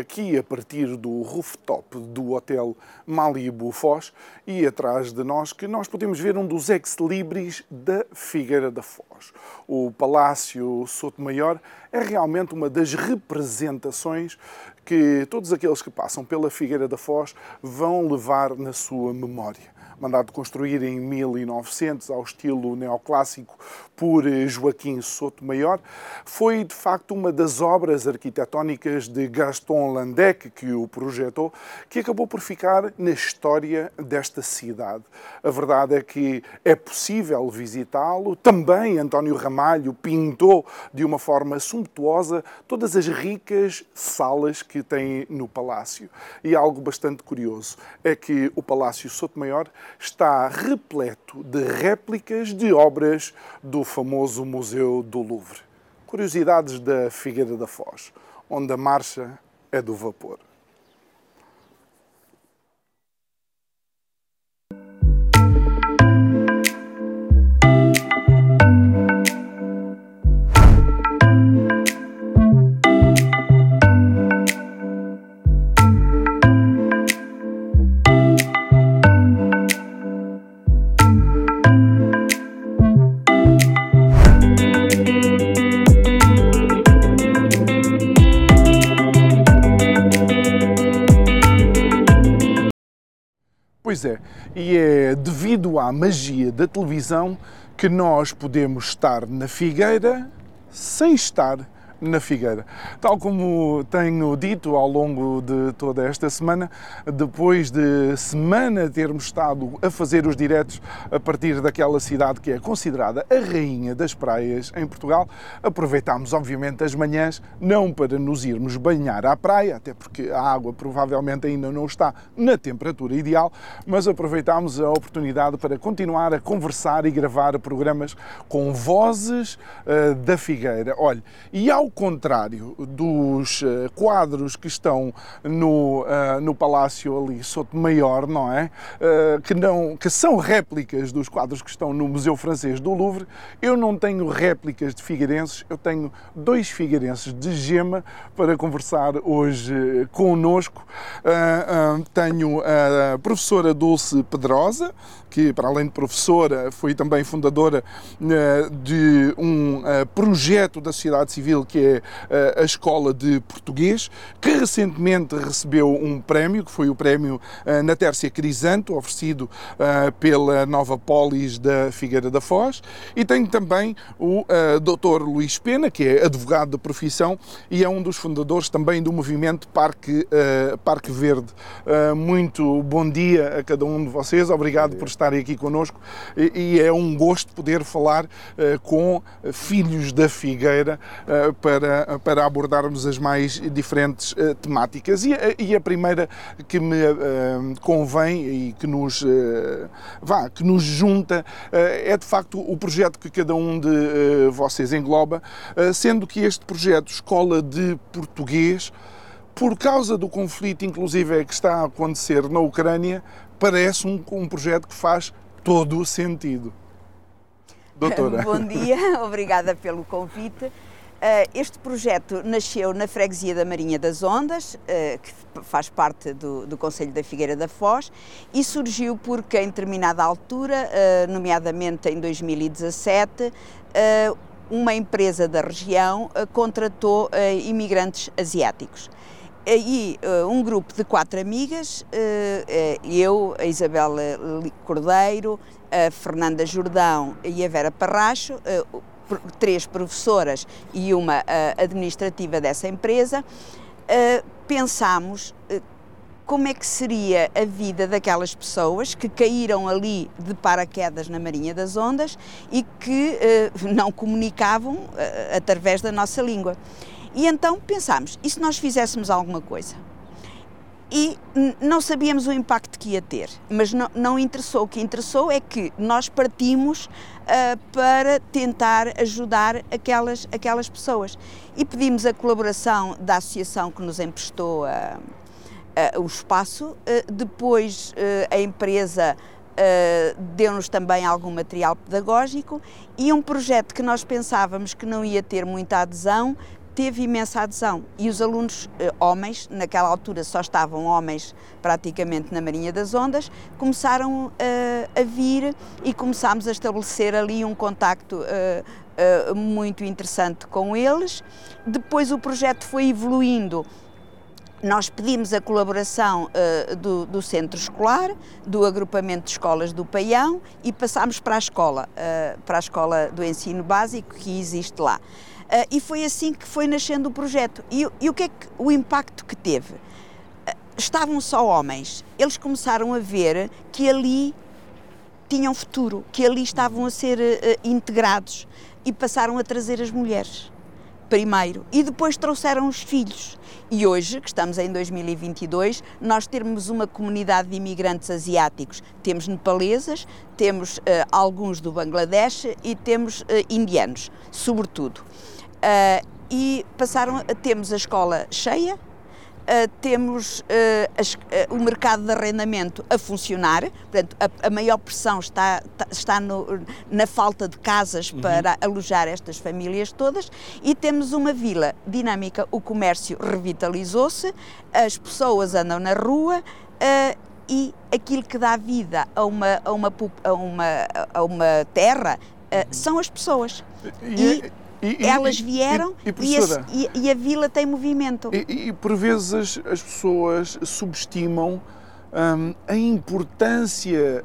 Aqui a partir do rooftop do Hotel Malibu Foz e atrás de nós que nós podemos ver um dos ex-libris da Figueira da Foz. O Palácio Sotomayor é realmente uma das representações que todos aqueles que passam pela Figueira da Foz vão levar na sua memória mandado construir em 1900 ao estilo neoclássico por Joaquim Sotomayor, foi de facto uma das obras arquitetónicas de Gaston Landec que o projetou, que acabou por ficar na história desta cidade. A verdade é que é possível visitá-lo. Também António Ramalho pintou de uma forma sumptuosa todas as ricas salas que tem no palácio. E algo bastante curioso é que o Palácio Sotomayor está repleto de réplicas de obras do famoso Museu do Louvre. Curiosidades da Figueira da Foz, onde a marcha é do vapor. Magia da televisão que nós podemos estar na Figueira sem estar na Figueira. Tal como tenho dito ao longo de toda esta semana, depois de semana termos estado a fazer os diretos a partir daquela cidade que é considerada a rainha das praias em Portugal, aproveitámos obviamente as manhãs não para nos irmos banhar à praia, até porque a água provavelmente ainda não está na temperatura ideal, mas aproveitámos a oportunidade para continuar a conversar e gravar programas com vozes uh, da Figueira. Olha, e ao contrário dos uh, quadros que estão no, uh, no Palácio ali Sotomayor, não é? Uh, que, não, que são réplicas dos quadros que estão no Museu Francês do Louvre, eu não tenho réplicas de figueirenses, eu tenho dois figueirenses de gema para conversar hoje conosco. tenho a professora Dulce Pedrosa, que para além de professora foi também fundadora de um projeto da sociedade civil que é a Escola de Português, que recentemente recebeu um prémio, que foi o prémio na Tércia Crisanto, oferecido pela Nova Polis da Figueira da Foz, e tenho também o Dr. Luís Pena, que é advogado de profissão e é um dos fundadores também do movimento Parque, Parque Verde. Muito bom dia a cada um de vocês, obrigado por estarem aqui conosco e é um gosto poder falar com filhos da Figueira para, para abordarmos as mais diferentes uh, temáticas. E, e, a primeira que me uh, convém e que nos, uh, vá, que nos junta é de facto o projeto que cada um de vocês engloba, sendo que este projeto Escola de Português, por causa do conflito, inclusive, que está a acontecer na Ucrânia, parece um, um projeto que faz todo o sentido. Doutora. Bom dia, obrigada pelo convite. Eh, este projeto nasceu na freguesia da Marinha das Ondas, eh, que faz parte do, do Conselho da Figueira da Foz, e surgiu porque, em determinada altura, eh, nomeadamente em 2017, uma empresa da região contratou imigrantes asiáticos. E um grupo de quatro amigas, eu, a Isabel Cordeiro, a Fernanda Jordão e a Vera Parracho, três professoras e uma uh, administrativa dessa empresa, uh, pensámos uh, como é que seria a vida daquelas pessoas que caíram ali de paraquedas na Marinha das Ondas e que não comunicavam através da nossa língua. E então pensámos, e se nós fizéssemos alguma coisa? e não sabíamos o impacto que ia ter, mas não, não interessou. O que interessou é que nós partimos para tentar ajudar aquelas, aquelas pessoas. E pedimos a colaboração da associação que nos emprestou uh, uh, o espaço, depois a empresa deu-nos também algum material pedagógico e um projeto que nós pensávamos que não ia ter muita adesão teve imensa adesão e os alunos eh, homens, naquela altura só estavam homens praticamente na Marinha das Ondas, começaram eh, a vir e começámos a estabelecer ali um contacto eh, muito interessante com eles. Depois o projeto foi evoluindo nós pedimos a colaboração uh, do, do, centro escolar, do agrupamento de escolas do Paião e passámos para a escola, uh, para a escola do ensino básico que existe lá. Uh, e foi assim que foi nascendo o projeto. E, e o que é que, o impacto que teve? Uh, estavam só homens. Eles começaram a ver que ali tinham futuro, que ali estavam a ser uh, integrados e passaram a trazer as mulheres primeiro e depois trouxeram os filhos. E hoje, que estamos em 2022, nós temos uma comunidade de imigrantes asiáticos. Temos nepalesas, temos uh, alguns do Bangladesh e temos uh, indianos, sobretudo. Uh, e passaram, temos a escola cheia, Uh, temos uh, as, uh, o mercado de arrendamento a funcionar, portanto, a, a maior pressão está, está no, na falta de casas uhum. para alojar estas famílias todas e temos uma vila dinâmica, o comércio revitalizou-se, as pessoas andam na rua e aquilo que dá vida a uma, a uma, a uma, a uma terra são as pessoas. E, e Elas vieram e, e, a, e, a, vila tem movimento. E, por vezes as, as pessoas subestimam um, a importância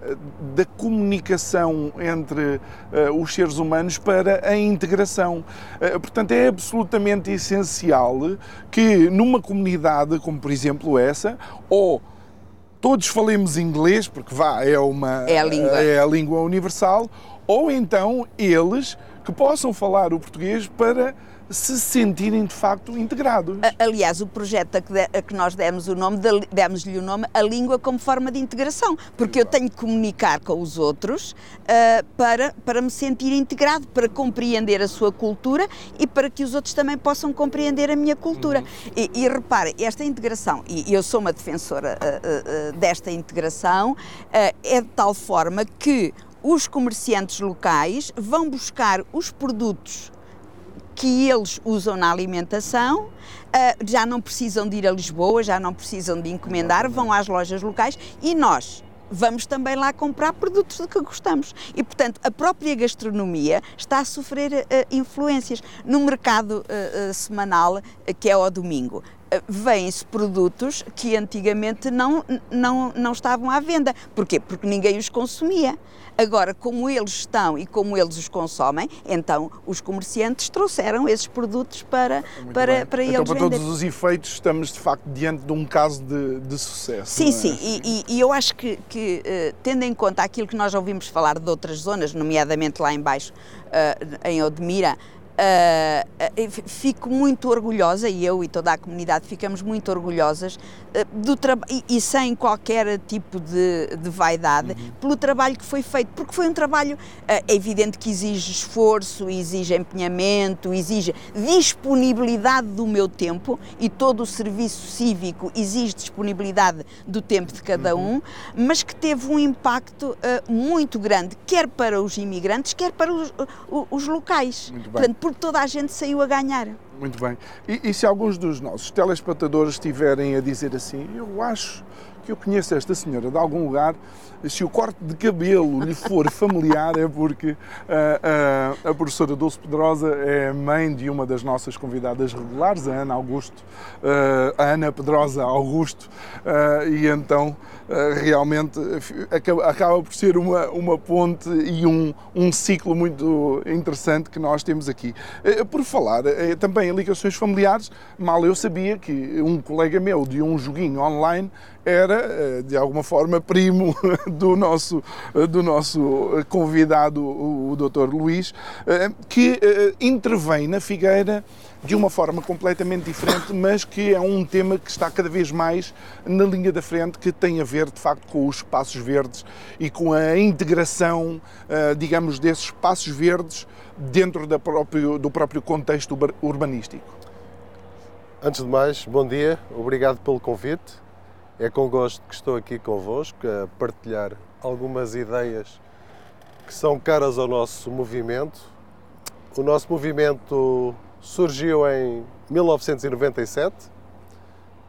da comunicação entre uh, os seres humanos para a integração. Uh, portanto, é absolutamente essencial que numa comunidade como, por exemplo, essa, ou todos falemos inglês, porque vá, é, uma, é, a, língua. é a língua universal, ou então eles que possam falar o português para se sentirem de facto integrados. Aliás, o projeto a que nós demos o nome, demos-lhe o nome A Língua como forma de integração, porque eu tenho que comunicar com os outros uh, para, para me sentir integrado, para compreender a sua cultura e para que os outros também possam compreender a minha cultura. Uhum. E, e repare, esta integração, e eu sou uma defensora uh, uh, desta integração, é de tal forma que os comerciantes locais vão buscar os produtos que eles usam na alimentação, ah, já não precisam de ir a Lisboa, já não precisam de encomendar, vão às lojas locais e nós vamos também lá comprar produtos de que gostamos. E, portanto, a própria gastronomia está a sofrer uh, influências. No mercado uh, semanal, que é ao domingo, vêm-se produtos que antigamente não, não, não estavam à venda. Porquê? Porque ninguém os consumia. Agora, como eles estão e como eles os consomem, então os comerciantes trouxeram esses produtos para, para, para então, eles para vender. todos os efeitos, estamos de facto diante de um caso de, de sucesso. Sim, é? sim, e, e, eu acho que, que uh, tendo em conta aquilo que nós ouvimos falar de outras zonas, nomeadamente lá embaixo, uh, em Odmira, Uh, fico muito orgulhosa, e eu e toda a comunidade ficamos muito orgulhosas uh, do e, e, sem qualquer tipo de, de vaidade, uhum. pelo trabalho que foi feito, porque foi um trabalho, uh, é evidente que exige esforço, exige empenhamento, exige disponibilidade do meu tempo, e todo o serviço cívico exige disponibilidade do tempo de cada uhum. um, mas que teve um impacto muito grande, quer para os imigrantes, quer para os, os locais. Portanto, porque toda a gente saiu a ganhar. Muito bem. E, e se alguns dos nossos telespectadores estiverem a dizer assim, eu acho que eu conheço esta senhora de algum lugar, se o corte de cabelo lhe for familiar é porque uh, uh, a professora Dulce Pedrosa é mãe de uma das nossas convidadas regulares, a Ana Augusto, uh, a Ana Pedrosa Augusto, e então realmente acaba, acaba, por ser uma, uma ponte e um, um ciclo muito interessante que nós temos aqui. Por falar também em ligações familiares, mal eu sabia que um colega meu de um joguinho online era, de alguma forma, primo do nosso, do nosso convidado, o, Dr. Luís, eh, que eh, intervém na Figueira de uma forma completamente diferente, mas que é um tema que está cada vez mais na linha da frente, que tem a ver, de facto, com os espaços verdes e com a integração, digamos, desses espaços verdes dentro da próprio, do próprio contexto urbanístico. Antes de mais, bom dia, obrigado pelo convite. É com gosto que estou aqui convosco a partilhar algumas ideias que são caras ao nosso movimento. O nosso movimento surgiu em 1997,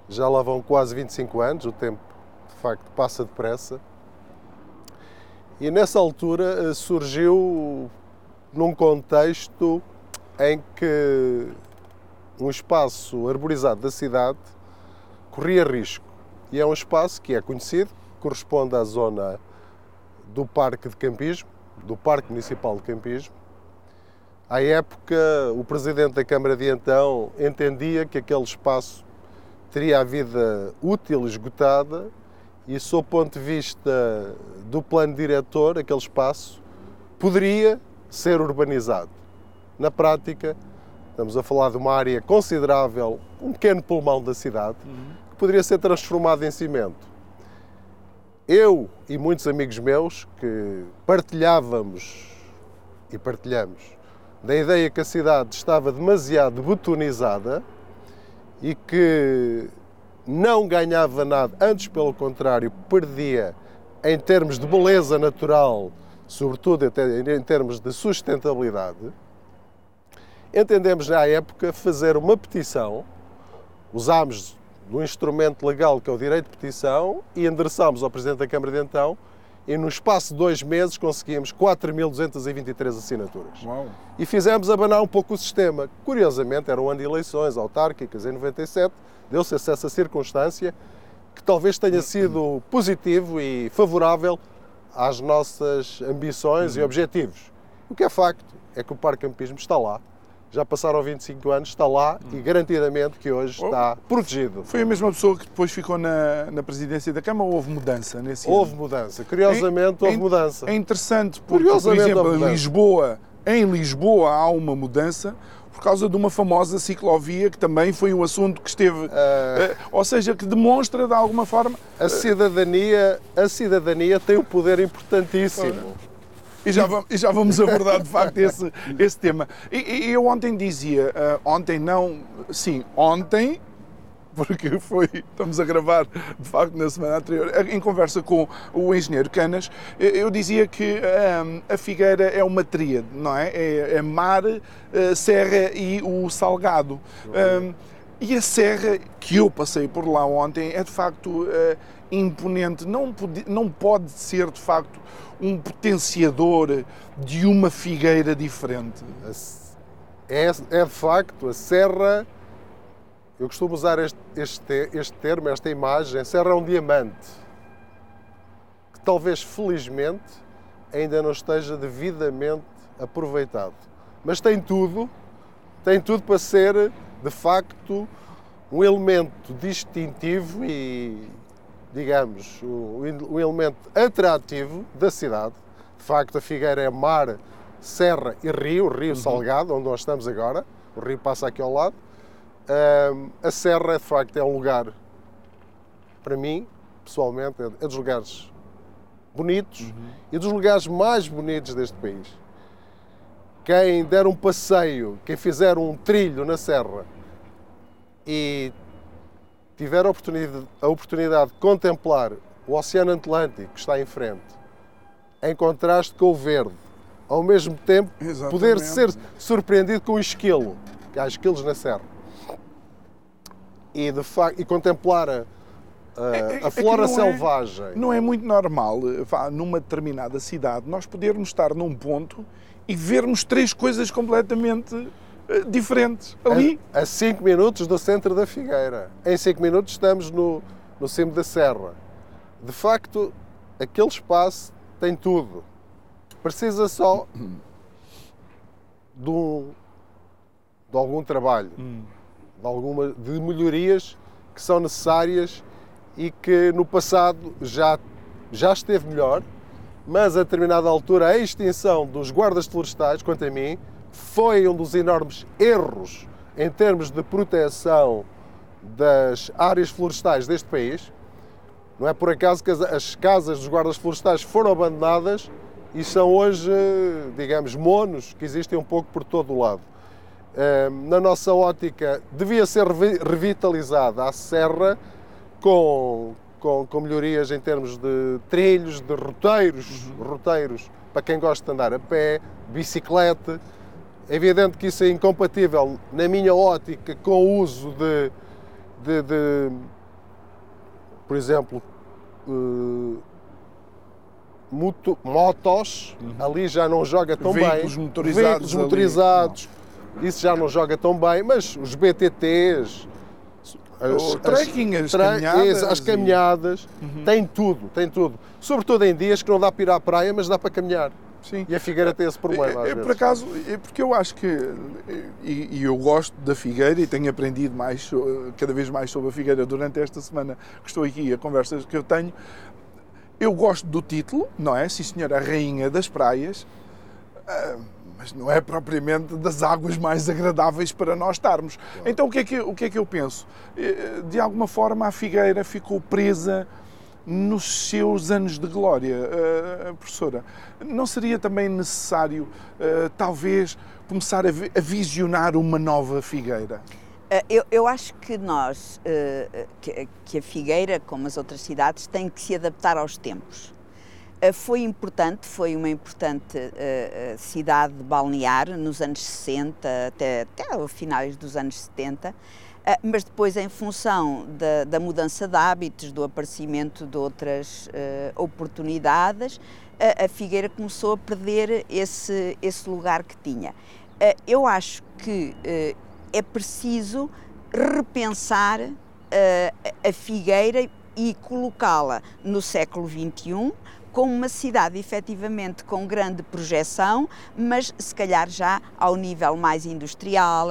já lá vão quase 25 anos, o tempo de facto passa depressa. E nessa altura eh, surgiu num contexto em que um espaço arborizado da cidade corria risco. E é um espaço que é conhecido, corresponde à zona do Parque de Campismo, do Parque Municipal de Campismo. À época, o presidente da Câmara de então entendia que aquele espaço teria a vida útil esgotada e, sob o ponto de vista do plano diretor, aquele espaço poderia ser urbanizado. Na prática, estamos a falar de uma área considerável, um pequeno pulmão da cidade, que poderia ser transformado em cimento. Eu e muitos amigos meus que partilhávamos e partilhamos da ideia que a cidade estava demasiado betonizada e que não ganhava nada, antes pelo contrário, perdia em termos de beleza natural sobretudo em termos de sustentabilidade, entendemos na época fazer uma petição, usámos do instrumento legal que é o direito de petição e endereçámos ao Presidente da Câmara de então e no espaço de dois meses conseguimos 4.223 assinaturas. Uau. E fizemos abanar um pouco o sistema. Curiosamente, era um ano de eleições autárquicas em 97, deu-se essa circunstância que talvez tenha sido positivo e favorável às nossas ambições uhum. e objetivos. O que é facto é que o Parque Campismo está lá. Já passaram 25 anos, está lá e garantidamente que hoje oh. está protegido. Foi a mesma pessoa que depois ficou na, na presidência da Câmara ou houve mudança nesse Houve ano? mudança, curiosamente é, houve é, mudança. É interessante porque, por exemplo, em Lisboa, em Lisboa há uma mudança, por causa de uma famosa ciclovia que também foi um assunto que esteve, uh, ou seja, que demonstra de alguma forma a cidadania, a cidadania tem um poder importantíssimo. E já, vamos, e já vamos abordar de facto esse, esse tema. E, e eu ontem dizia, uh, ontem não, sim, ontem porque foi, estamos a gravar de facto na semana anterior, em conversa com o engenheiro Canas, eu dizia que um, a Figueira é uma tríade, não é? É, é mar, eh, serra e o salgado. E a serra, que eu passei por lá ontem, é de facto imponente. Não pode, não pode ser de facto um potenciador de uma figueira diferente. É, é de facto, a serra eu costumo usar este, este, este termo, esta imagem, serra é um diamante que talvez felizmente ainda não esteja devidamente aproveitado. Mas tem tudo, tem tudo para ser de facto um elemento distintivo e, digamos, um elemento atrativo da cidade. De facto, a Figueira é mar, serra e rio, rio uhum. salgado, onde nós estamos agora. O rio passa aqui ao lado a Serra, de facto, é um lugar, para mim, pessoalmente, é, é dos lugares bonitos uhum. e dos lugares mais bonitos deste país. Quem der um passeio, quem fizer um trilho na Serra e tiver a oportunidade, a oportunidade de contemplar o Oceano Atlântico que está em frente, em contraste com o verde, ao mesmo tempo Exatamente. poder ser surpreendido com o esquilo, que há esquilos na Serra e, de facto, e contemplar a, a, é, é, a flora é selvagem. não é muito normal, numa determinada cidade, nós podermos estar num ponto e vermos três coisas completamente diferentes ali. A 5 minutos do centro da Figueira. Em 5 minutos estamos no, no cimo da Serra. De facto, aquele espaço tem tudo. Precisa só de, um, de algum trabalho. Hum de, alguma, de melhorias que são necessárias e que no passado já, já esteve melhor, mas a determinada altura a extinção dos guardas florestais, quanto a mim, foi um dos enormes erros em termos de proteção das áreas florestais deste país. Não é por acaso que as casas dos guardas florestais foram abandonadas e são hoje, digamos, monos que existem um pouco por todo o lado. Ehm, na nossa ótica, devia ser revitalizada a serra com, com, com melhorias em termos de trilhos, de roteiros, uhum. roteiros para quem gosta de andar a pé, bicicleta. É evidente que isso é incompatível, na minha ótica, com o uso de, de, de por exemplo, uh, motos, uhum. ali já não joga tão Veículos bem. Motorizados Veículos motorizados. Isso já não joga tão bem, mas os BTTs, as, o trekking, as, as caminhadas, as caminhadas e... uhum. tem tudo, tem tudo. Sobretudo em dias que não dá para ir à praia, mas dá para caminhar. Sim. E a Figueira tem esse problema. É, é por acaso, é porque eu acho que, e, e, eu gosto da Figueira e tenho aprendido mais, cada vez mais sobre a Figueira durante esta semana que estou aqui, a conversas que eu tenho. Eu gosto do título, não é? Sim, senhora, a Rainha das Praias, ah, mas não é propriamente das águas mais agradáveis para nós estarmos. Claro. Então, o que, é que, o que é que eu penso? Eh, de alguma forma, a Figueira ficou presa nos seus anos de glória, uh, professora. Não seria também necessário, uh, talvez, começar a, a, visionar uma nova Figueira? Uh, eu, eu, acho que nós, que, que, a Figueira, como as outras cidades, tem que se adaptar aos tempos. foi importante, foi uma importante cidade balnear nos anos 60, até, até finais dos anos 70 ah, mas depois, em função da, da, mudança de hábitos, do aparecimento de outras uh, oportunidades, uh, a Figueira começou a perder esse, esse lugar que tinha. Uh, eu acho que é preciso repensar a Figueira e colocá-la no século XXI como uma cidade efetivamente com grande projeção, mas se calhar já ao nível mais industrial,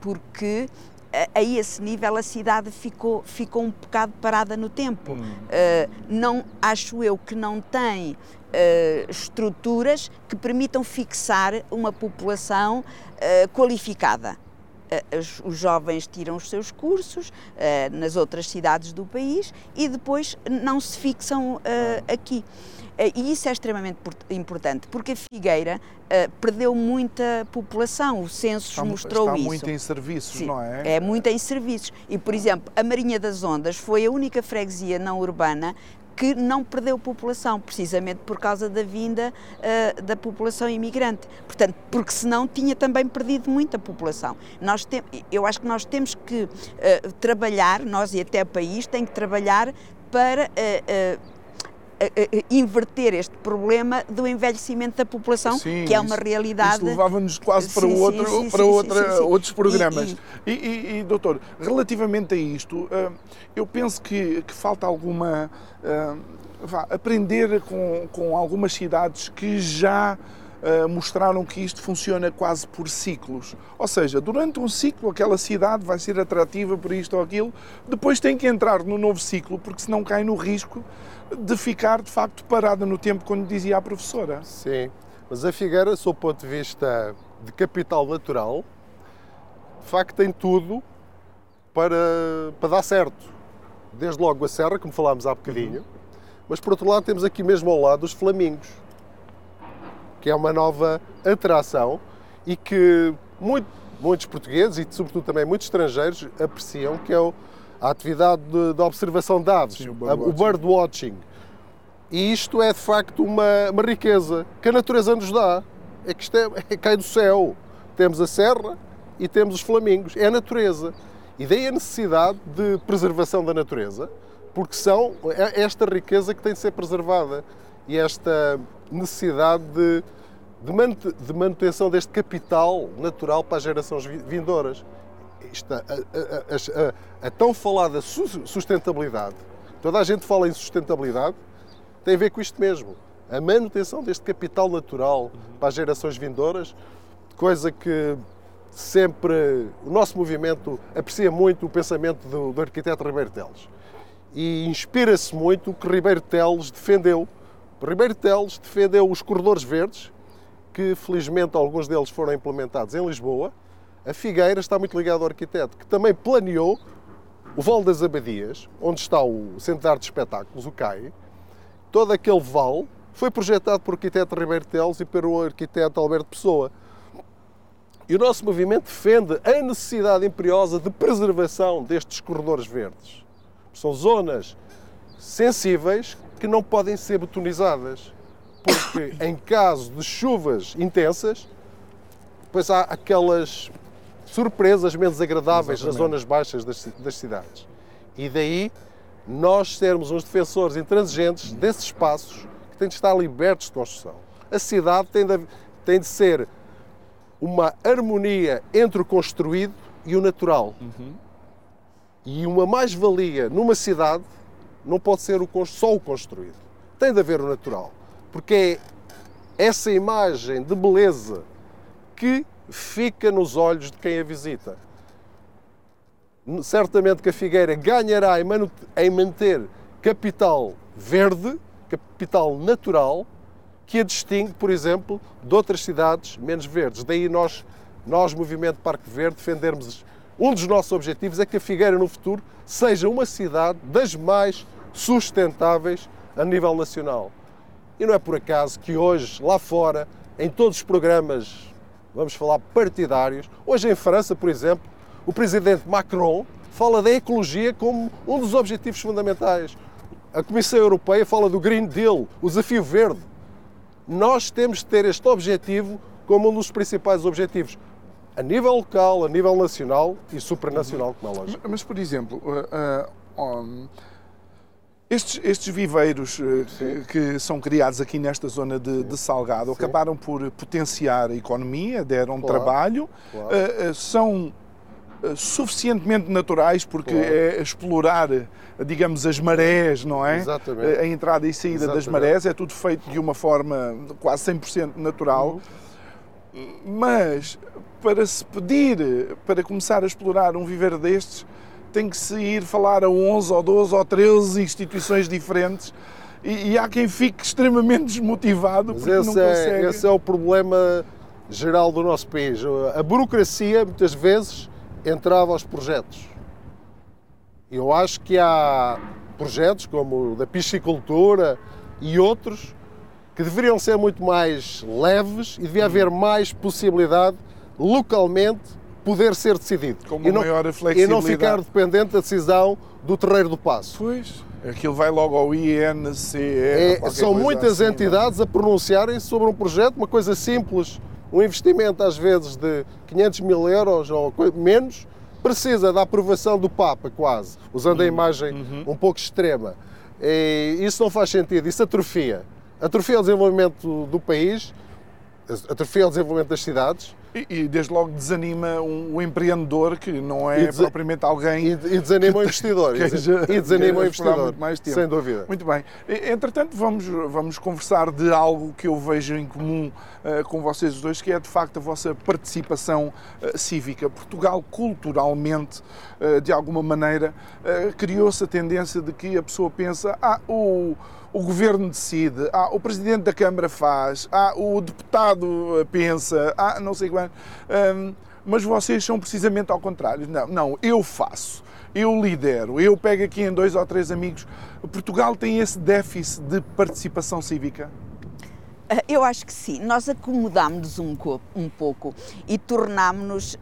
porque a esse nível a cidade ficou, ficou um bocado parada no tempo. Hum. Uh, não, acho eu que não tem uh, estruturas que permitam fixar uma população uh, qualificada. Os, jovens tiram os seus cursos nas outras cidades do país e depois não se fixam aqui. Eh, e isso é extremamente importante, porque a Figueira uh, perdeu muita população, o censo está, mostrou está isso. Está muito em serviços, Sim, não é? É muito em serviços. E, por exemplo, a Marinha das Ondas foi a única freguesia não urbana que não perdeu população, precisamente por causa da vinda uh, da população imigrante. Portanto, porque senão tinha também perdido muita população. Nós tem, eu acho que nós temos que uh, trabalhar, nós e até o país, tem que trabalhar para uh, inverter este problema do envelhecimento da população, sim, que é uma isso, realidade. Isso levava-nos quase para, sim, outro, sim, para outra, outros programas. E, e, e, doutor, relativamente a isto, uh, eu penso que, que falta alguma. Uh, vá, aprender com, com algumas cidades que já. Uh, mostraram que isto funciona quase por ciclos. Ou seja, durante um ciclo aquela cidade vai ser atrativa por isto ou aquilo, depois tem que entrar no novo ciclo, porque senão cai no risco de ficar de facto parada no tempo, como dizia a professora. Sim, mas a Figueira, sob o ponto de vista de capital natural, de facto tem tudo para, para dar certo. Desde logo a Serra, como falámos há bocadinho, uhum. mas por outro lado temos aqui mesmo ao lado os Flamingos, que é uma nova atração e que muito, muitos portugueses e sobretudo também muitos estrangeiros apreciam, que é o a atividade de, de observação de aves, Sim, o, birdwatching. o birdwatching. E isto é de facto uma, uma, riqueza que a natureza nos dá. É que isto é, é, cai do céu. Temos a serra e temos os flamingos. É a natureza. E daí a necessidade de preservação da natureza, porque são é esta riqueza que tem de ser preservada e esta necessidade de, de manutenção deste capital natural para as gerações vindouras a, a, a, a, tão falada sustentabilidade, toda a gente fala em sustentabilidade, tem a ver com isto mesmo. A manutenção deste capital natural para as gerações vindouras, coisa que sempre o nosso movimento aprecia muito o pensamento do, do arquiteto Ribeiro Teles e inspira-se muito o que Ribeiro Teles defendeu. Ribeiro Teles defendeu os corredores verdes, que felizmente alguns deles foram implementados em Lisboa, A Figueira está muito ligada ao arquiteto, que também planeou o Vale das Abadias, onde está o Centro de Arte de Espetáculos, o CAI. Todo aquele vale foi projetado por arquiteto Ribeiro Teles e pelo arquiteto Alberto Pessoa. E o nosso movimento defende a necessidade imperiosa de preservação destes corredores verdes. São zonas sensíveis que não podem ser betonizadas, porque em caso de chuvas intensas, depois há aquelas surpresas menos agradáveis Exatamente. nas zonas baixas das, das cidades. E daí nós sermos uns defensores intransigentes desses espaços que têm de estar libertos de construção. A cidade tem de, tem de ser uma harmonia entre o construído e o natural. Uhum. E uma mais-valia numa cidade não pode ser o, só o construído. Tem de haver o natural. Porque é essa imagem de beleza que fica nos olhos de quem a visita. Certamente que a Figueira ganhará em manter capital verde, capital natural, que a distingue, por exemplo, de outras cidades menos verdes. Daí nós, nós Movimento Parque Verde, defendermos um dos nossos objetivos é que a Figueira no futuro seja uma cidade das mais sustentáveis a nível nacional. E não é por acaso que hoje, lá fora, em todos os programas vamos falar partidários. Hoje em França, por exemplo, o presidente Macron fala da ecologia como um dos objetivos fundamentais. A Comissão Europeia fala do Green Deal, o desafio verde. Nós temos de ter este objetivo como um dos principais objetivos, a nível local, a nível nacional e supranacional, como é lógico. Mas, por exemplo, uh, uh, um estes, estes viveiros eh, que, que, são criados aqui nesta zona de, de Salgado Sim. acabaram por potenciar a economia, deram claro. trabalho, claro. Uh, são suficientemente naturais porque claro. é explorar, digamos, as marés, não é? Exatamente. A entrada e saída Exatamente. das marés é tudo feito de uma forma quase 100% natural. Uhum. Mas para se pedir para começar a explorar um viveiro destes, tem que se ir falar a 11 ou 12 ou 13 instituições diferentes e, e há quem fique extremamente desmotivado porque esse não consegue. É, esse é o problema geral do nosso país. A burocracia, muitas vezes, entrava aos projetos. Eu acho que há projetos como o da piscicultura e outros que deveriam ser muito mais leves e devia haver mais possibilidade localmente poder ser decidido. Com uma e não, maior flexibilidade. E não ficar dependente da decisão do Terreiro do Passo. Pois, aquilo vai logo ao INCE. É, são muitas assim, entidades não? a pronunciarem sobre um projeto, uma coisa simples, um investimento às vezes de 500 mil euros ou menos, precisa da aprovação do Papa quase, usando uhum. a imagem uhum. um pouco extrema. E isso não faz sentido, isso atrofia. Atrofia o desenvolvimento do país, atrofia o desenvolvimento das cidades, e, e, desde logo desanima um, um, empreendedor que não é propriamente alguém. E, e desanima o investidor. e desanima o investidor. Mais tempo. Sem dúvida. Muito bem. Entretanto, vamos, vamos conversar de algo que eu vejo em comum uh, com vocês dois, que é de facto a vossa participação uh, cívica. Portugal, culturalmente, uh, de alguma maneira, criou-se a tendência de que a pessoa pensa, ah, o o governo decide, ah, o presidente da Câmara faz, ah, o deputado pensa, ah, não sei Um, mas vocês são precisamente ao contrário. Não, não, eu faço, eu lidero, eu pego aqui em dois ou três amigos. Portugal tem esse déficit de participação cívica? Eh, eu acho que sim. Nós acomodámos-nos um, um, pouco e tornámos-nos uh,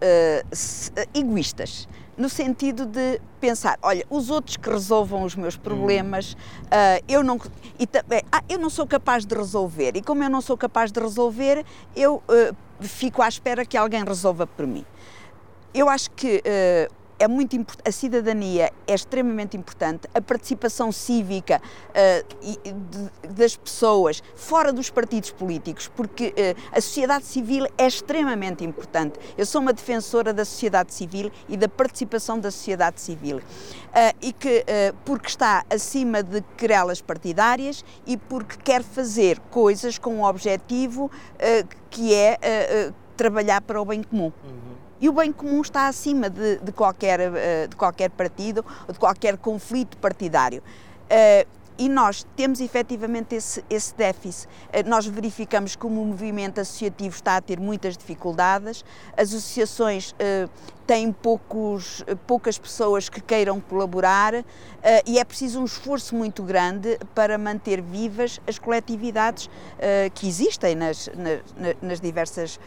egoístas no sentido de pensar, olha, os outros que resolvam os meus problemas, uh, eu, não, e, ah, eu não sou capaz de resolver. E como eu não sou capaz de resolver, eu uh, fico à espera que alguém resolva por mim. Eu acho que uh, é muito importante, a cidadania é extremamente importante, a participação cívica uh, das pessoas fora dos partidos políticos, porque uh, a sociedade civil é extremamente importante. Eu sou uma defensora da sociedade civil e da participação da sociedade civil. Uh, e que, porque está acima de querelas partidárias e porque quer fazer coisas com um objetivo que é trabalhar para o bem comum. Uhum. E o bem comum está acima de, de qualquer, eh, de qualquer partido de qualquer conflito partidário. Eh, e nós temos efetivamente esse, esse déficit. Uh, nós verificamos que o movimento associativo está a ter muitas dificuldades, as associações uh, têm poucos, poucas pessoas que queiram colaborar e é preciso um esforço muito grande para manter vivas as coletividades que existem nas, na, nas diversas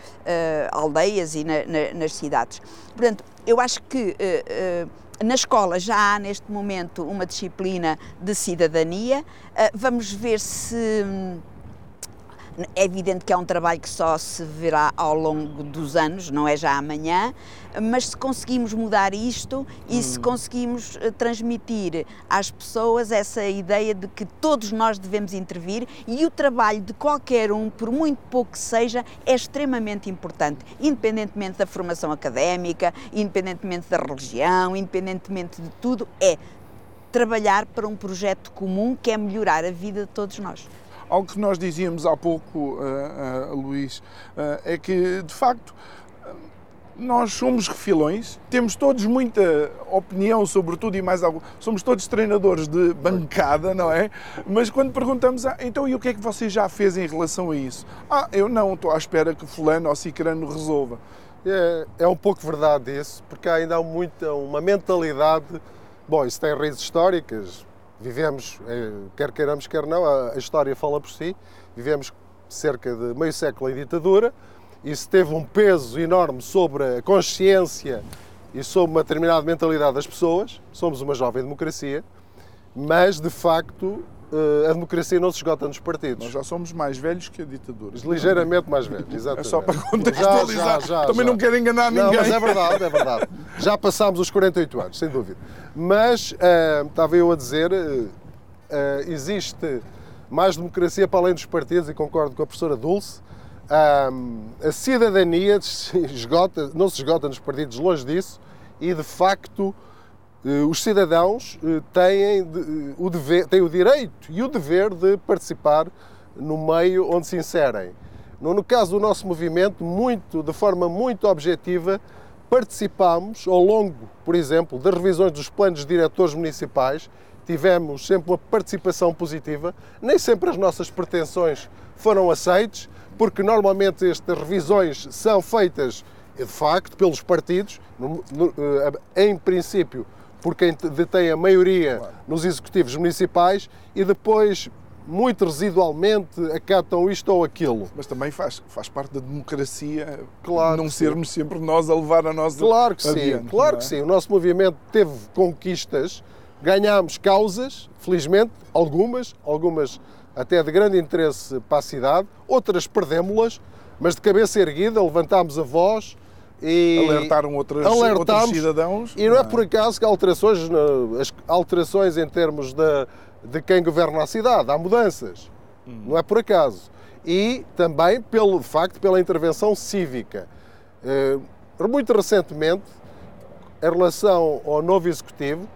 aldeias e na, na, nas cidades. Portanto, eu acho que na escola já há neste momento uma disciplina de cidadania. Vamos ver se é evidente que é um trabalho que só se verá ao longo dos anos, não é já amanhã, mas se conseguimos mudar isto e hum. se conseguimos eh, transmitir às pessoas essa ideia de que todos nós devemos intervir e o trabalho de qualquer um, por muito pouco que seja, é extremamente importante, independentemente da formação académica, independentemente da religião, independentemente de tudo, é trabalhar para um projeto comum que é melhorar a vida de todos nós. Algo que nós dizíamos há pouco, uh, uh, Luís, uh, é que, de facto, nós somos refilões, temos todos muita opinião sobre tudo e mais algo, somos todos treinadores de bancada, não é? Mas quando perguntamos, ah, então e o que é que você já fez em relação a isso? Ah, eu não, estou à espera que fulano ou cicrano resolva. É, é um pouco verdade isso, porque ainda há muita, uma mentalidade, bom, isso tem raízes históricas, vivemos, eh, quer queiramos, quer não, a história fala por si, vivemos cerca de meio século em ditadura, isso teve um peso enorme sobre a consciência e sobre uma determinada mentalidade das pessoas. Somos uma jovem democracia, mas de facto a democracia não se esgota nos partidos. Nós já somos mais velhos que a ditadura. Ligeiramente mais velhos, exatamente. É só para contextualizar. Já, já, já, Também não quero enganar não, ninguém. Mas é verdade, é verdade. Já passámos os 48 anos, sem dúvida. Mas, uh, estava eu a dizer, uh, existe mais democracia para além dos partidos, e concordo com a professora Dulce. a cidadania esgota, não se esgota nos partidos, longe disso, e de facto os cidadãos têm o, dever, têm o direito e o dever de participar no meio onde se inserem. No caso do nosso movimento, muito, de forma muito objetiva, participamos ao longo, por exemplo, das revisões dos planos diretores municipais, tivemos sempre uma participação positiva, nem sempre as nossas pretensões foram aceites, porque normalmente estas revisões são feitas, de facto, pelos partidos, eh, em princípio, por quem detém a maioria nos executivos municipais, e depois muito residualmente acatam isto ou aquilo. Mas também faz, faz parte da democracia claro não sermos sim. sempre nós a levar a nossa Claro que adiante, sim, claro é? que sim. O nosso movimento teve conquistas, ganhámos causas, felizmente, algumas, algumas até de grande interesse para a cidade, outras perdemos-las, mas de cabeça erguida levantámos a voz e alertaram outras, outros cidadãos. E não, não é por acaso que alterações, as alterações em termos da de quem governa a cidade. Há mudanças, hum. não é por acaso. E também, pelo de facto, pela intervenção cívica. Eh, muito recentemente, em relação ao novo Executivo,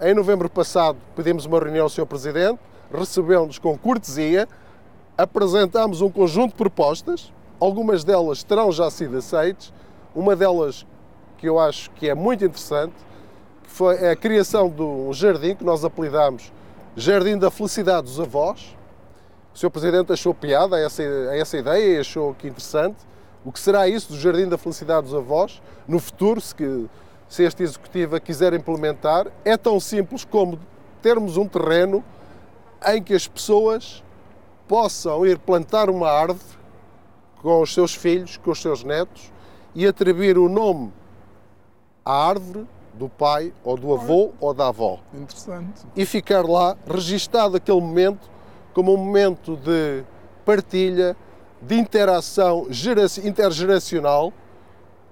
em novembro passado pedimos uma reunião ao Sr. Presidente, recebeu-nos com cortesia, apresentámos um conjunto de propostas, algumas delas terão já sido aceitas, uma delas que eu acho que é muito interessante, foi a criação de um jardim que nós apelidámos Jardim da Felicidade dos Avós. O Sr. Presidente achou piada a essa, a essa ideia e achou que interessante. O que será isso do Jardim da Felicidade dos Avós no futuro, se, que, se esta executiva quiser implementar? É tão simples como termos um terreno em que as pessoas possam ir plantar uma árvore com os seus filhos, com os seus netos e atribuir o nome à árvore do pai ou do avô ou da avó. Interessante. E ficar lá registado aquele momento como um momento de partilha, de interação intergeracional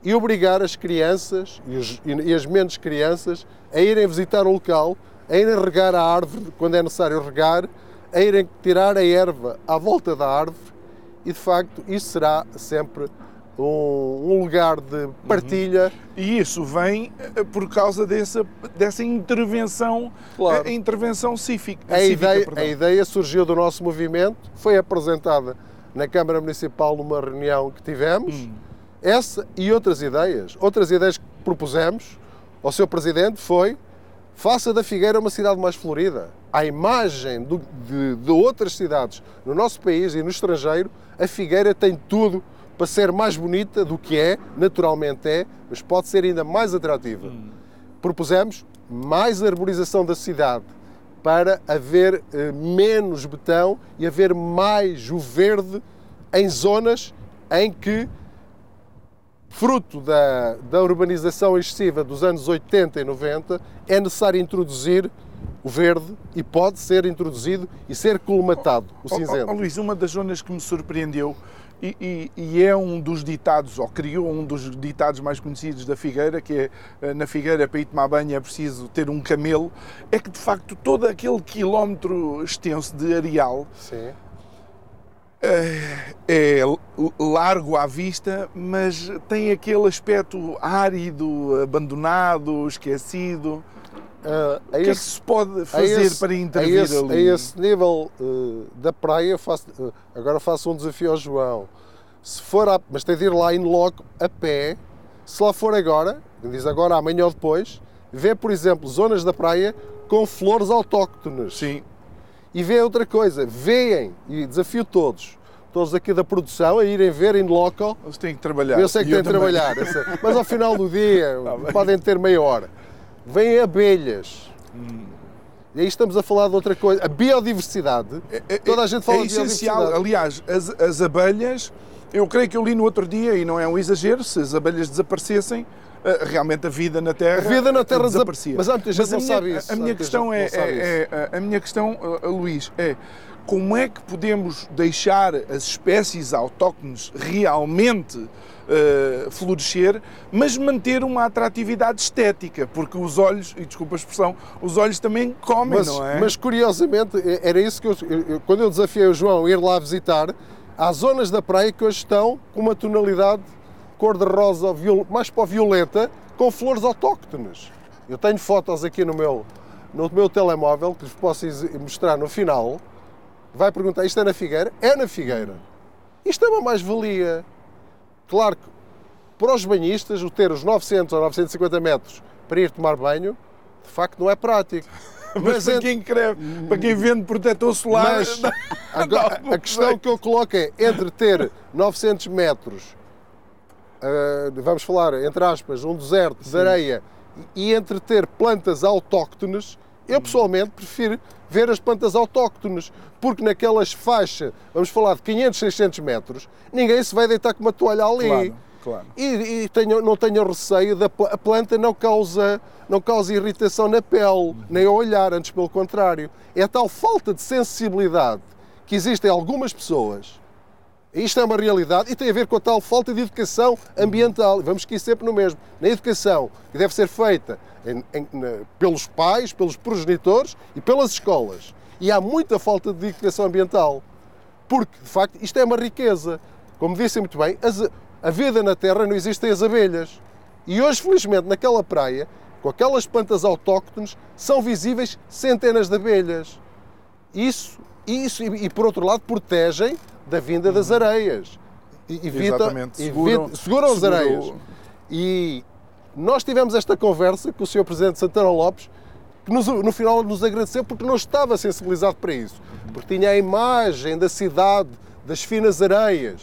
e obrigar as crianças e, os, e as menos crianças a irem visitar o local, a irem regar a árvore quando é necessário regar, a irem tirar a erva à volta da árvore e de facto isso será sempre um, lugar de partilha. Uhum. E isso vem eh, por causa dessa, dessa intervenção, claro. a, intervenção cívica. A, cívica, ideia, a ideia surgiu do nosso movimento, foi apresentada na Câmara Municipal numa reunião que tivemos. Uhum. Essa e outras ideias. Outras ideias que propusemos ao seu Presidente foi faça da Figueira uma cidade mais florida. À imagem do, de, de outras cidades no nosso país e no estrangeiro, a Figueira tem tudo para ser mais bonita do que é, naturalmente é, mas pode ser ainda mais atrativa. Hum. Propusemos mais arborização da cidade para haver eh, menos betão e haver mais o verde em zonas em que, fruto da, da urbanização excessiva dos anos 80 e 90, é necessário introduzir o verde e pode ser introduzido e ser colmatado o cinzento. Oh, oh, oh, Luís, uma das zonas que me surpreendeu e, e, e, é um dos ditados, ou criou um dos ditados mais conhecidos da Figueira, que é eh, na Figueira para ir tomar banho é preciso ter um camelo, é que de facto todo aquele quilómetro extenso de areal Sim. Eh, é largo à vista, mas tem aquele aspecto árido, abandonado, esquecido. Uh, o que esse, é que se pode fazer esse, para intervir a esse, ali? A esse nível uh, da praia, faço, uh, agora faço um desafio ao João. Se for, a, mas tem de ir lá in loco, a pé, se lá for agora, diz agora, amanhã ou depois, vê, por exemplo, zonas da praia com flores autóctones. Sim. E vê outra coisa, veem, e desafio todos, todos aqui da produção, a irem ver in loco. Eles têm que trabalhar. Eu sei que têm que trabalhar, mas ao final do dia tá podem ter meia hora vêm abelhas. Hum. E aí estamos a falar de outra coisa. A biodiversidade. É, é, Toda a gente fala é de essencial. Aliás, as, as abelhas, eu creio que eu li no outro dia, e não é um exagero, se as abelhas desaparecessem, eh, realmente a vida na Terra, a vida na terra desaparecia. Mas há muita gente não minha, sabe isso. A minha questão é, é, é, a minha questão, eh, Luís, é como é que podemos deixar as espécies autóctones realmente uh, florescer, mas manter uma atratividade estética, porque os olhos, e desculpa a expressão, os olhos também comem, mas, não é? Mas curiosamente, era isso que eu, eu, quando eu desafiei o João a ir lá visitar, há zonas da praia que hoje estão com uma tonalidade cor-de-rosa, mais para o violeta, com flores autóctones. Eu tenho fotos aqui no meu, no meu telemóvel que vos posso mostrar no final. Vai perguntar: isto é na Figueira? É na Figueira. Isto é uma mais-valia. Claro que para os banhistas, o ter os 900 ou 950 metros para ir tomar banho, de facto não é prático. Mas, mas para, quem creve, para quem vende protetor solar. Mas agora, a questão que eu coloco é entre ter 900 metros, uh, vamos falar, entre aspas, um deserto Sim. de areia, e entre ter plantas autóctones, eu pessoalmente prefiro ver as plantas autóctones, porque naquelas faixas, vamos falar de 500, 600 metros, ninguém se vai deitar com uma toalha ali. Claro, claro. E, e tenho, não tenho receio da a planta não causa, não causa irritação na pele, uhum. nem ao olhar, antes pelo contrário. É a tal falta de sensibilidade que existe em algumas pessoas. Isto é uma realidade e tem a ver com a tal falta de educação ambiental. Vamos aqui sempre no mesmo. Na educação que deve ser feita em, em, na, pelos pais, pelos progenitores e pelas escolas. E há muita falta de educação ambiental. Porque, de facto, isto é uma riqueza. Como disse muito bem, as, a vida na Terra não existem as abelhas. E hoje, felizmente, naquela praia, com aquelas plantas autóctones, são visíveis centenas de abelhas. Isso, isso e, e por outro lado, protegem da vinda das areias. Evita, Exatamente. Seguram, seguram as areias. E nós tivemos esta conversa com o Sr. Presidente Santana Lopes, que nos, no final nos agradeceu porque não estava sensibilizado para isso. Porque tinha a imagem da cidade, das finas areias.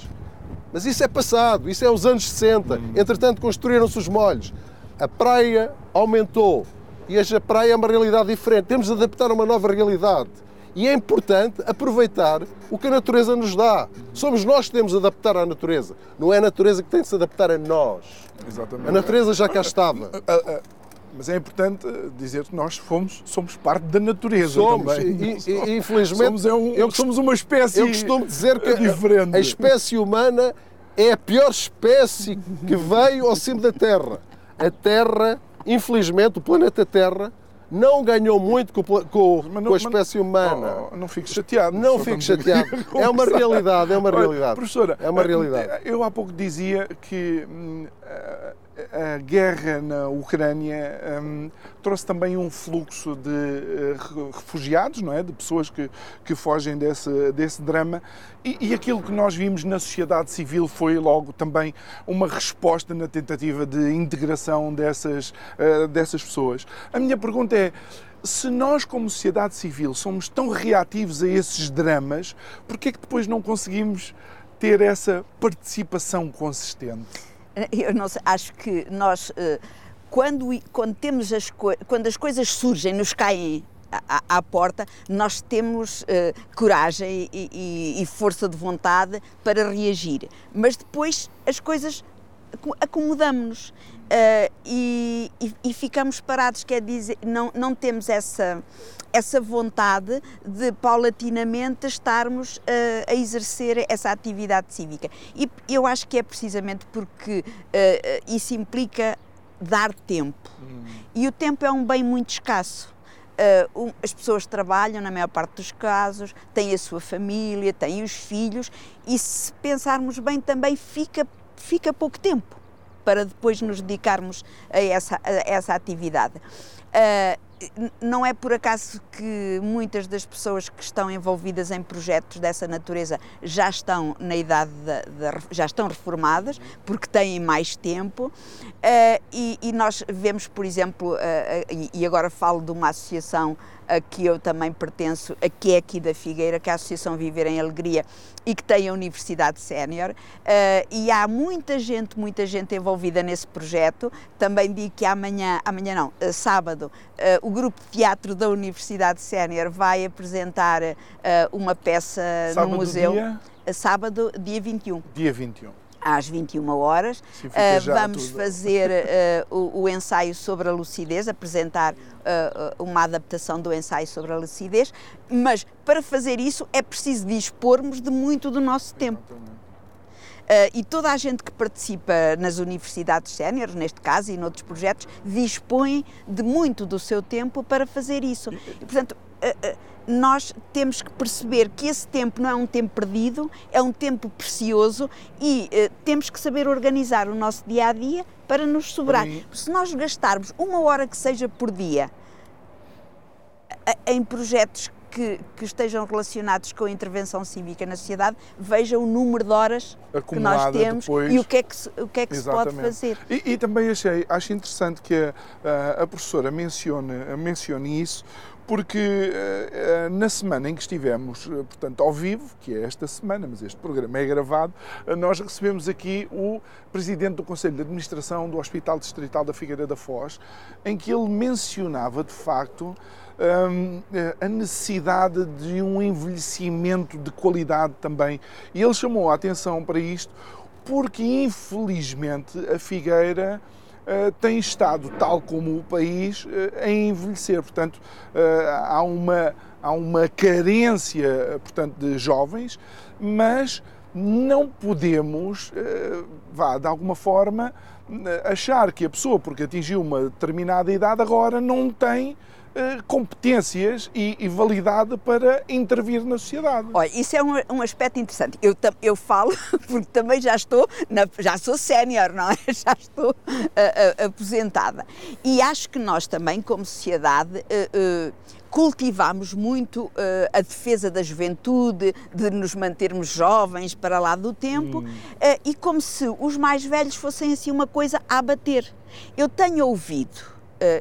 Mas isso é passado, isso é os anos 60. Hum. Entretanto, construíram-se os molhos. A praia aumentou. E hoje a praia é uma realidade diferente. Temos de adaptar a uma nova realidade. E é importante aproveitar o que a natureza nos dá. Somos nós que temos de adaptar à natureza. Não é a natureza que tem de se adaptar a nós. Exatamente. A natureza já cá estava. Mas é importante dizer que nós fomos, somos parte da natureza somos, também. E, e, infelizmente somos, é um, eu, somos uma espécie Eu costumo dizer que diferente. A, a espécie humana é a pior espécie que veio ao cimo da Terra. A Terra, infelizmente, o planeta Terra, não ganhou muito com, com, não, com a espécie humana. Oh, não fico chateado. Não fico chateado. É uma realidade, é uma realidade. Olha, professora, é uma realidade. Eu há pouco dizia que hum, a guerra na Ucrânia um, trouxe também um fluxo de uh, refugiados, não é? de pessoas que, que fogem desse, desse drama, e, e, aquilo que nós vimos na sociedade civil foi logo também uma resposta na tentativa de integração dessas, uh, dessas pessoas. A minha pergunta é. Se nós, como sociedade civil, somos tão reativos a esses dramas, por que é que depois não conseguimos ter essa participação consistente? Eu não sei, acho que nós, eh, quando, quando, temos as, quando as coisas surgem, nos caem à, à porta, nós temos uh, coragem e, e, e, força de vontade para reagir. Mas depois as coisas acomodamos-nos uh, e, e, ficamos parados, quer dizer, não, não temos essa, essa vontade de paulatinamente estarmos uh, a exercer essa atividade cívica. E eu acho que é precisamente porque uh, isso implica dar tempo. Hum. E o tempo é um bem muito escasso. Uh, um, as pessoas trabalham, na maior parte dos casos, têm a sua família, têm os filhos, e se pensarmos bem, também fica, fica pouco tempo para depois nos dedicarmos a essa, a essa atividade. Uh, não é por acaso que muitas das pessoas que estão envolvidas em projetos dessa natureza já estão na idade de, de, já estão reformadas porque têm mais tempo uh, e, e, nós vemos por exemplo uh, uh, e agora falo de uma associação a que eu também pertenço, a que é aqui da Figueira, que é a Associação Viver em Alegria e que tem a Universidade Sénior. Uh, e há muita gente, muita gente envolvida nesse projeto. Também digo que amanhã, amanhã não, uh, sábado, uh, o grupo de teatro da Universidade Sénior vai apresentar uma peça sábado no museu. Dia? Sábado, dia 21. Dia 21 às 21 horas. Uh, vamos tudo. fazer uh, o, o, ensaio sobre a lucidez, apresentar uh, uma adaptação do ensaio sobre a lucidez, mas para fazer isso é preciso dispormos de muito do nosso tempo. Uh, e toda a gente que participa nas universidades séniores, neste caso e noutros projetos, dispõe de muito do seu tempo para fazer isso. E, portanto, uh, uh, nós temos que perceber que esse tempo não é um tempo perdido, é um tempo precioso e temos que saber organizar o nosso dia a dia para nos sobrar. Se nós gastarmos uma hora que seja por dia em projetos que, que, estejam relacionados com a intervenção cívica na sociedade, veja o número de horas que nós temos depois. e o que é que, se, o que, é que se pode fazer. E, e, também achei, acho interessante que a, a professora mencione, mencione isso, porque uh, na semana em que estivemos, uh, portanto, ao vivo, que é esta semana, mas este programa é gravado, nós recebemos aqui o presidente do Conselho de Administração do Hospital Distrital da Figueira da Foz, em que ele mencionava, de facto, um, a necessidade de um envelhecimento de qualidade também. E ele chamou a atenção para isto porque, infelizmente, a Figueira uh, tem estado, tal como o país, uh, a envelhecer. Portanto, uh, há, uma, há uma carência portanto, de jovens, mas não podemos, vá, de alguma forma, achar que a pessoa, porque atingiu uma determinada idade, agora não tem eh, competências e, e, validade para intervir na sociedade. Olha, isso é um, um aspecto interessante. Eu, eu falo porque também já estou, na, já sou sénior, não é? Já estou uh, uh, aposentada. E acho que nós também, como sociedade, uh, cultivamos muito a defesa da juventude, de nos mantermos jovens para lá do tempo, hum. e como se os mais velhos fossem assim uma coisa a bater. Eu tenho ouvido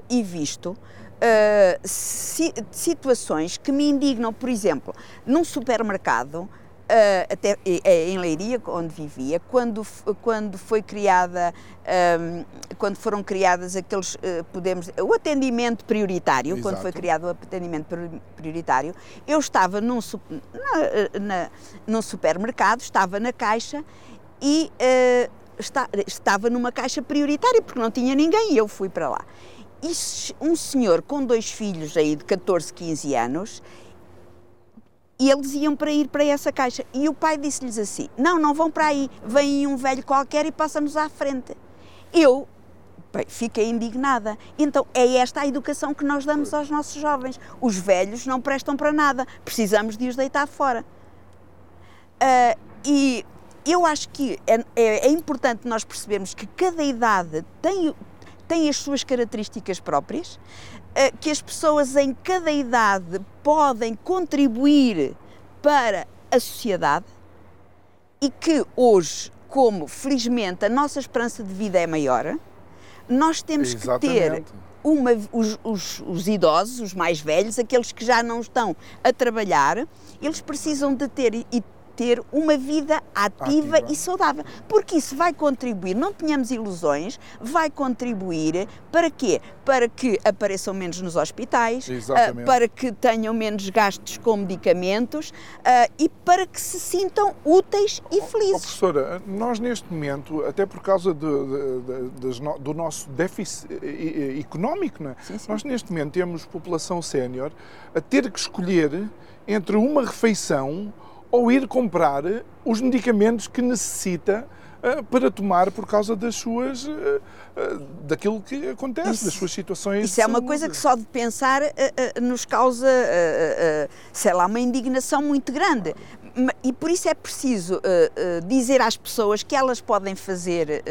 e visto uh, si, situações que me indignam, por exemplo, num supermercado, Uh, até em Leiria, onde vivia, quando, quando foi criada, um, quando foram criadas aqueles, uh, podemos, o atendimento prioritário, Exato. quando foi criado o atendimento prioritário, eu estava num, na, na, num supermercado, estava na caixa e uh, está, estava numa caixa prioritária, porque não tinha ninguém e eu fui para lá. E um senhor com dois filhos aí de 14, 15 anos, e eles iam para ir para essa caixa. E o pai disse-lhes assim: Não, não vão para aí, vem um velho qualquer e passa-nos à frente. Eu bem, fiquei indignada. Então é esta a educação que nós damos aos nossos jovens. Os velhos não prestam para nada, precisamos de os deitar fora. Uh, e eu acho que é, é, é, importante nós percebermos que cada idade tem, tem as suas características próprias, eh, que as pessoas em cada idade podem contribuir para a sociedade e que hoje, como felizmente a nossa esperança de vida é maior, nós temos Exatamente. que ter uma, os, os, os, idosos, os mais velhos, aqueles que já não estão a trabalhar, eles precisam de ter e ter uma vida ativa, ativa, e saudável, porque isso vai contribuir, não tenhamos ilusões, vai contribuir para quê? Para que apareçam menos nos hospitais, uh, para que tenham menos gastos com medicamentos uh, e para que se sintam úteis e felizes. Oh, professora, nós neste momento, até por causa de, do nosso déficit económico, é? sim, sim. nós neste momento temos população sénior a ter que escolher entre uma refeição ou ir comprar os medicamentos que necessita uh, para tomar por causa das suas uh, daquilo que acontece, isso, das suas situações. Isso é uma coisa que só de pensar nos causa, sei lá, uma indignação muito grande. E por isso é preciso dizer às pessoas que elas podem fazer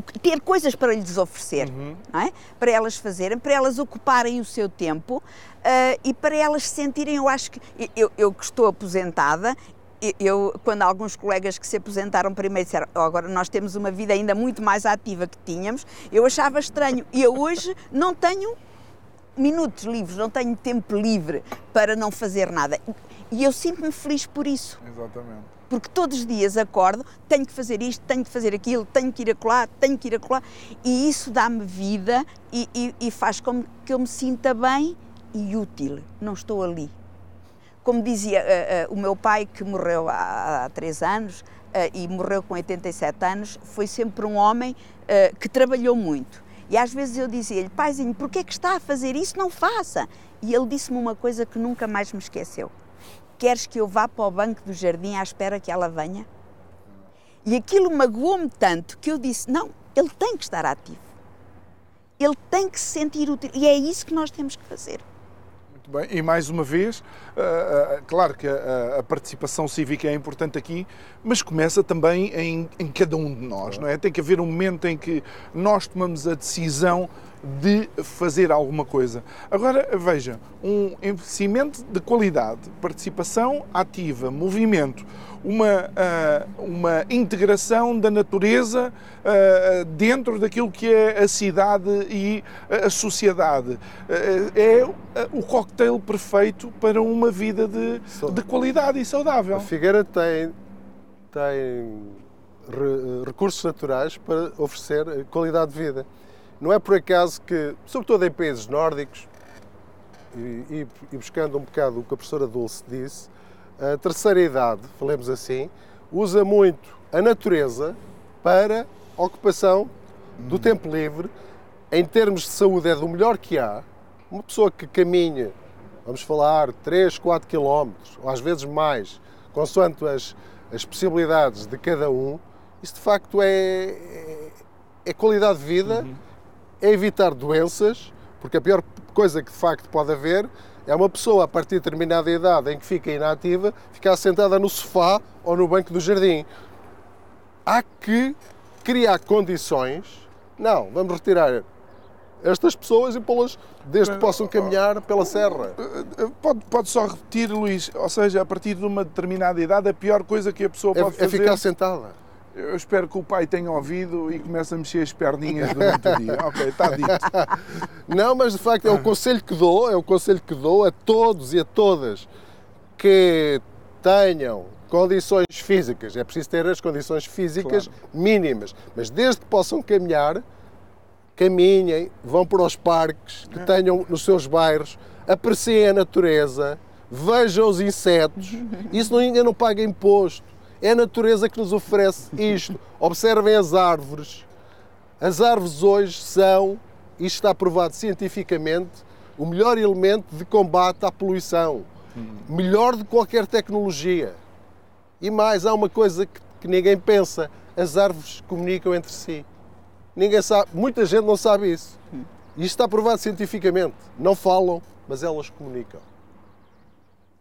ter coisas para lhes oferecer, uhum. é? para elas fazerem, para elas ocuparem o seu tempo uh, e para elas se sentirem, eu acho que, eu, eu que estou aposentada, eu, quando alguns colegas que se aposentaram primeiro disseram oh, agora nós temos uma vida ainda muito mais ativa que tínhamos, eu achava estranho. E eu hoje não tenho minutos livres, não tenho tempo livre para não fazer nada. E eu sinto-me feliz por isso. Exatamente porque todos os dias acordo, tenho que fazer isto, tenho que fazer aquilo, tenho que ir acolá, tenho que ir acolá, e isso dá-me vida e, e, e faz com que eu me sinta bem e útil, não estou ali. Como dizia uh, uh, o meu pai, que morreu há, há três anos uh, e morreu com 87 anos, foi sempre um homem que trabalhou muito. E às vezes eu dizia-lhe, paizinho, porquê é que está a fazer isso? Não faça. E ele disse-me uma coisa que nunca mais me esqueceu. Queres que eu vá para o banco do jardim à espera que ela venha? E aquilo magoou-me tanto que eu disse: não, ele tem que estar ativo. Ele tem que se sentir útil. E é isso que nós temos que fazer. Muito bem, e mais uma vez, uh, uh, claro que a, a, participação cívica é importante aqui, mas começa também em, em cada um de nós, não é? Tem que haver um momento em que nós tomamos a decisão de fazer alguma coisa. Agora, veja, um envelhecimento de qualidade, participação ativa, movimento, uma, uh, uma integração da natureza uh, dentro daquilo que é a cidade e a sociedade. Uh, é o cocktail perfeito para uma vida de, de qualidade e saudável. A Figueira tem, tem recursos naturais para oferecer qualidade de vida. Não é por acaso que, sobretudo em países nórdicos, e, e, buscando um bocado o que a professora Dulce disse, a terceira idade, falemos assim, usa muito a natureza para ocupação do hum. tempo livre. Em termos de saúde, é do melhor que há. Uma pessoa que caminha, vamos falar, 3, 4 quilómetros, ou às vezes mais, consoante as, as possibilidades de cada um, isso de facto é, é, é qualidade de vida. Uhum evitar doenças, porque a pior coisa que de facto pode haver é uma pessoa a partir de determinada idade em que fica inativa ficar sentada no sofá ou no banco do jardim. Há que criar condições. Não, vamos retirar estas pessoas e pô-las desde que possam caminhar pela serra. Pode, pode só repetir, Luís, ou seja, a partir de uma determinada idade, a pior coisa que a pessoa é, pode fazer é ficar sentada. Eu espero que o pai tenha ouvido e comece a mexer as perninhas durante o dia. Ok, está dito. Não, mas de facto é o conselho que dou, é o conselho que dou a todos e a todas que tenham condições físicas, é preciso ter as condições físicas claro. mínimas, mas desde que possam caminhar, caminhem, vão para os parques que é. tenham nos seus bairros, apreciem a natureza, vejam os insetos, isso ainda não paga imposto é a natureza que nos oferece isto. Observem as árvores. As árvores hoje são, isto está provado cientificamente, o melhor elemento de combate à poluição. Melhor de qualquer tecnologia. E mais, há uma coisa que, que ninguém pensa: as árvores comunicam entre si. Ninguém sabe, muita gente não sabe isso. Isto está provado cientificamente. Não falam, mas elas comunicam.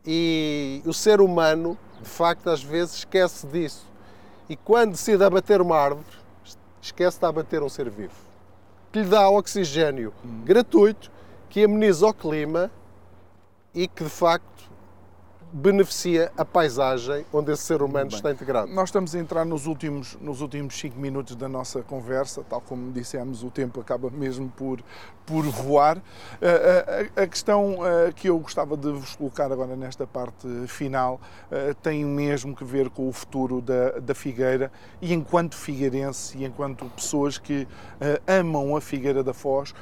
E o ser humano de facto, às vezes esquece disso. e quando decide abater uma árvore, esquece de abater um ser vivo, que lhe dá oxigênio hum. gratuito, que ameniza o clima e que de facto beneficia a paisagem onde esse ser humano está integrado. Nós estamos a entrar nos últimos, nos últimos cinco minutos da nossa conversa, tal como dissemos, o tempo acaba mesmo por, por voar. A, a, a questão que eu gostava de vos colocar agora nesta parte final tem mesmo que ver com o futuro da, da Figueira e enquanto figueirense e enquanto pessoas que amam a Figueira da Foz,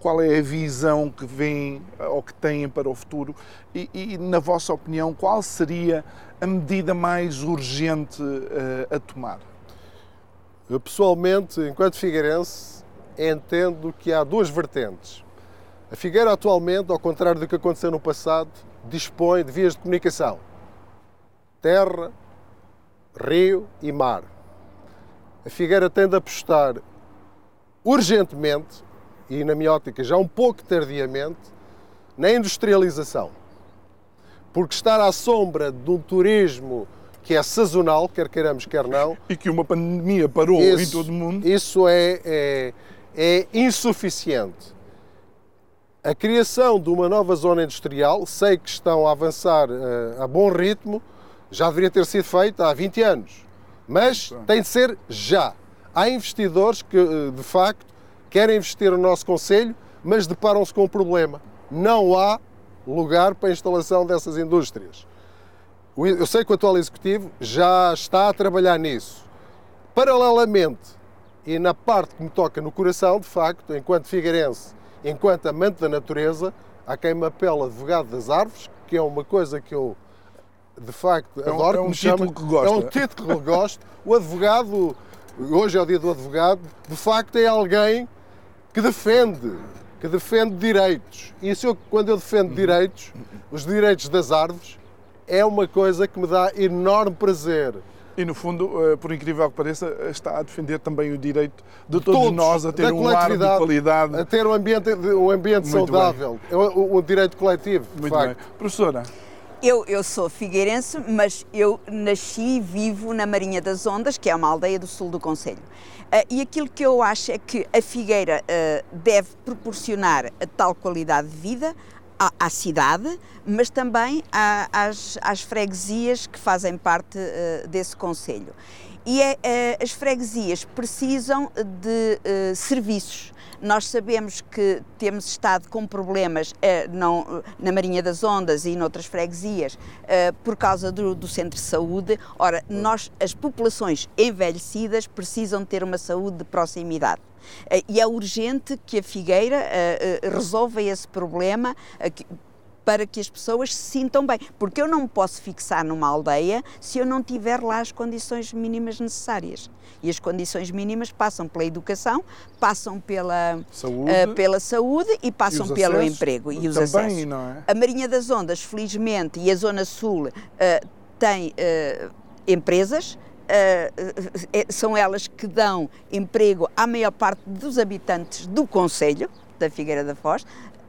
qual é a visão que vêm ou que têm para o futuro e, e na vossa opinião qual seria a medida mais urgente uh, a tomar? Eu, pessoalmente, enquanto figueirense, entendo que há duas vertentes. A Figueira, atualmente, ao contrário do que aconteceu no passado, dispõe de vias de comunicação: terra, rio e mar. A Figueira tem de apostar urgentemente, e na minha ótica já um pouco tardiamente, na industrialização porque estar à sombra de um turismo que é sazonal, quer queiramos, quer não. E que uma pandemia parou isso, em todo o mundo. Isso é, é, é insuficiente. A criação de uma nova zona industrial, sei que estão a avançar uh, a bom ritmo, já deveria ter sido feita há 20 anos. Mas tem de ser já. Há investidores que, uh, de facto, querem investir no nosso Conselho, mas deparam-se com um problema. Não há lugar para a instalação dessas indústrias. Eu sei que o atual Executivo já está a trabalhar nisso. Paralelamente, e na parte que me toca no coração, de facto, enquanto figueirense, enquanto amante da natureza, há quem me apela advogado das árvores, que é uma coisa que eu, de facto, é um, adoro. É um título que gosta. É um título que gosto. O advogado, hoje é o dia do advogado, de facto é alguém que defende que defende direitos. E isso, eu, quando eu defendo direitos, os direitos das árvores, é uma coisa que me dá enorme prazer. E no fundo, eh, por incrível que pareça, está a defender também o direito de todos, todos nós a ter um ar de qualidade. A ter um ambiente, um ambiente saudável. Bem. É um, direito coletivo. Muito facto. bem. Professora. Eu, eu sou figueirense, mas eu nasci e vivo na Marinha das Ondas, que é uma aldeia do sul do Conselho. Uh, e aquilo que eu acho é que a Figueira uh, deve proporcionar a tal qualidade de vida à, à cidade, mas também à, às, às, freguesias que fazem parte uh, desse Conselho. E é, as freguesias precisam de serviços nós sabemos que temos estado com problemas eh, não, na Marinha das Ondas e noutras freguesias eh, por causa do, do, centro de saúde. Ora, nós, as populações envelhecidas precisam ter uma saúde de proximidade. Eh, e é urgente que a Figueira resolva esse problema para que as pessoas se sintam bem. Porque eu não me posso fixar numa aldeia se eu não tiver lá as condições mínimas necessárias. E as condições mínimas passam pela educação, passam pela saúde, uh, pela saúde e passam e pelo acessos, emprego e os também, acessos. Não é? A Marinha das Ondas, felizmente, e a Zona Sul uh, tem uh, empresas são elas que dão emprego à maior parte dos habitantes do Conselho da Figueira da Foz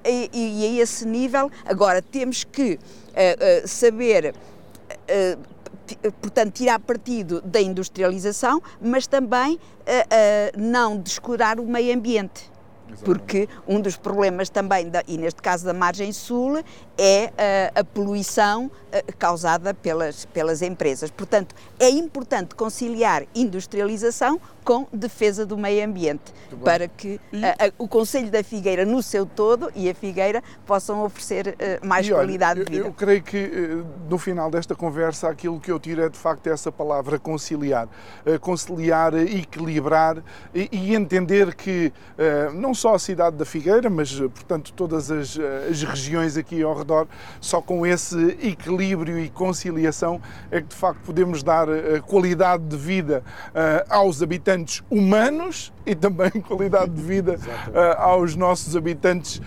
e, e a esse nível, agora temos que uh, uh, saber, uh, portanto, tirar partido da industrialização, mas também não descurar o meio ambiente. Porque um dos problemas também, da, e neste caso da margem sul, é a, a poluição causada pelas, pelas empresas. Portanto, é importante conciliar industrialização com defesa do meio ambiente, para que a, a, o Conselho da Figueira, no seu todo, e a Figueira, possam oferecer uh, mais e qualidade olha, de vida. Eu, eu creio que uh, no final desta conversa aquilo que eu tiro é de facto essa palavra conciliar. Uh, conciliar, equilibrar e, e entender que não só a cidade da Figueira, mas portanto todas as, as regiões aqui ao redor, só com esse equilíbrio e conciliação é que de facto podemos dar qualidade de vida aos habitantes humanos e também qualidade de vida aos nossos habitantes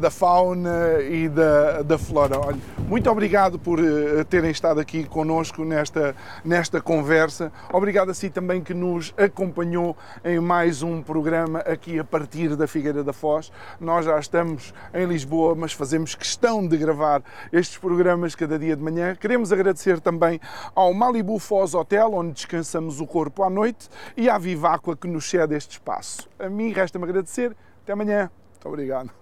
da fauna e da, da flora. Olha, muito obrigado por terem estado aqui conosco nesta, nesta conversa. Obrigado a si também que nos acompanhou em mais um programa aqui a partir da Figueira da Foz. Nós já estamos em Lisboa, mas fazemos questão de gravar estes programas cada dia de manhã. Queremos agradecer também ao Malibu Foz Hotel, onde descansamos o corpo à noite, e à Viváqua que nos cede este espaço. A mim resta-me agradecer. Até amanhã. Muito obrigado.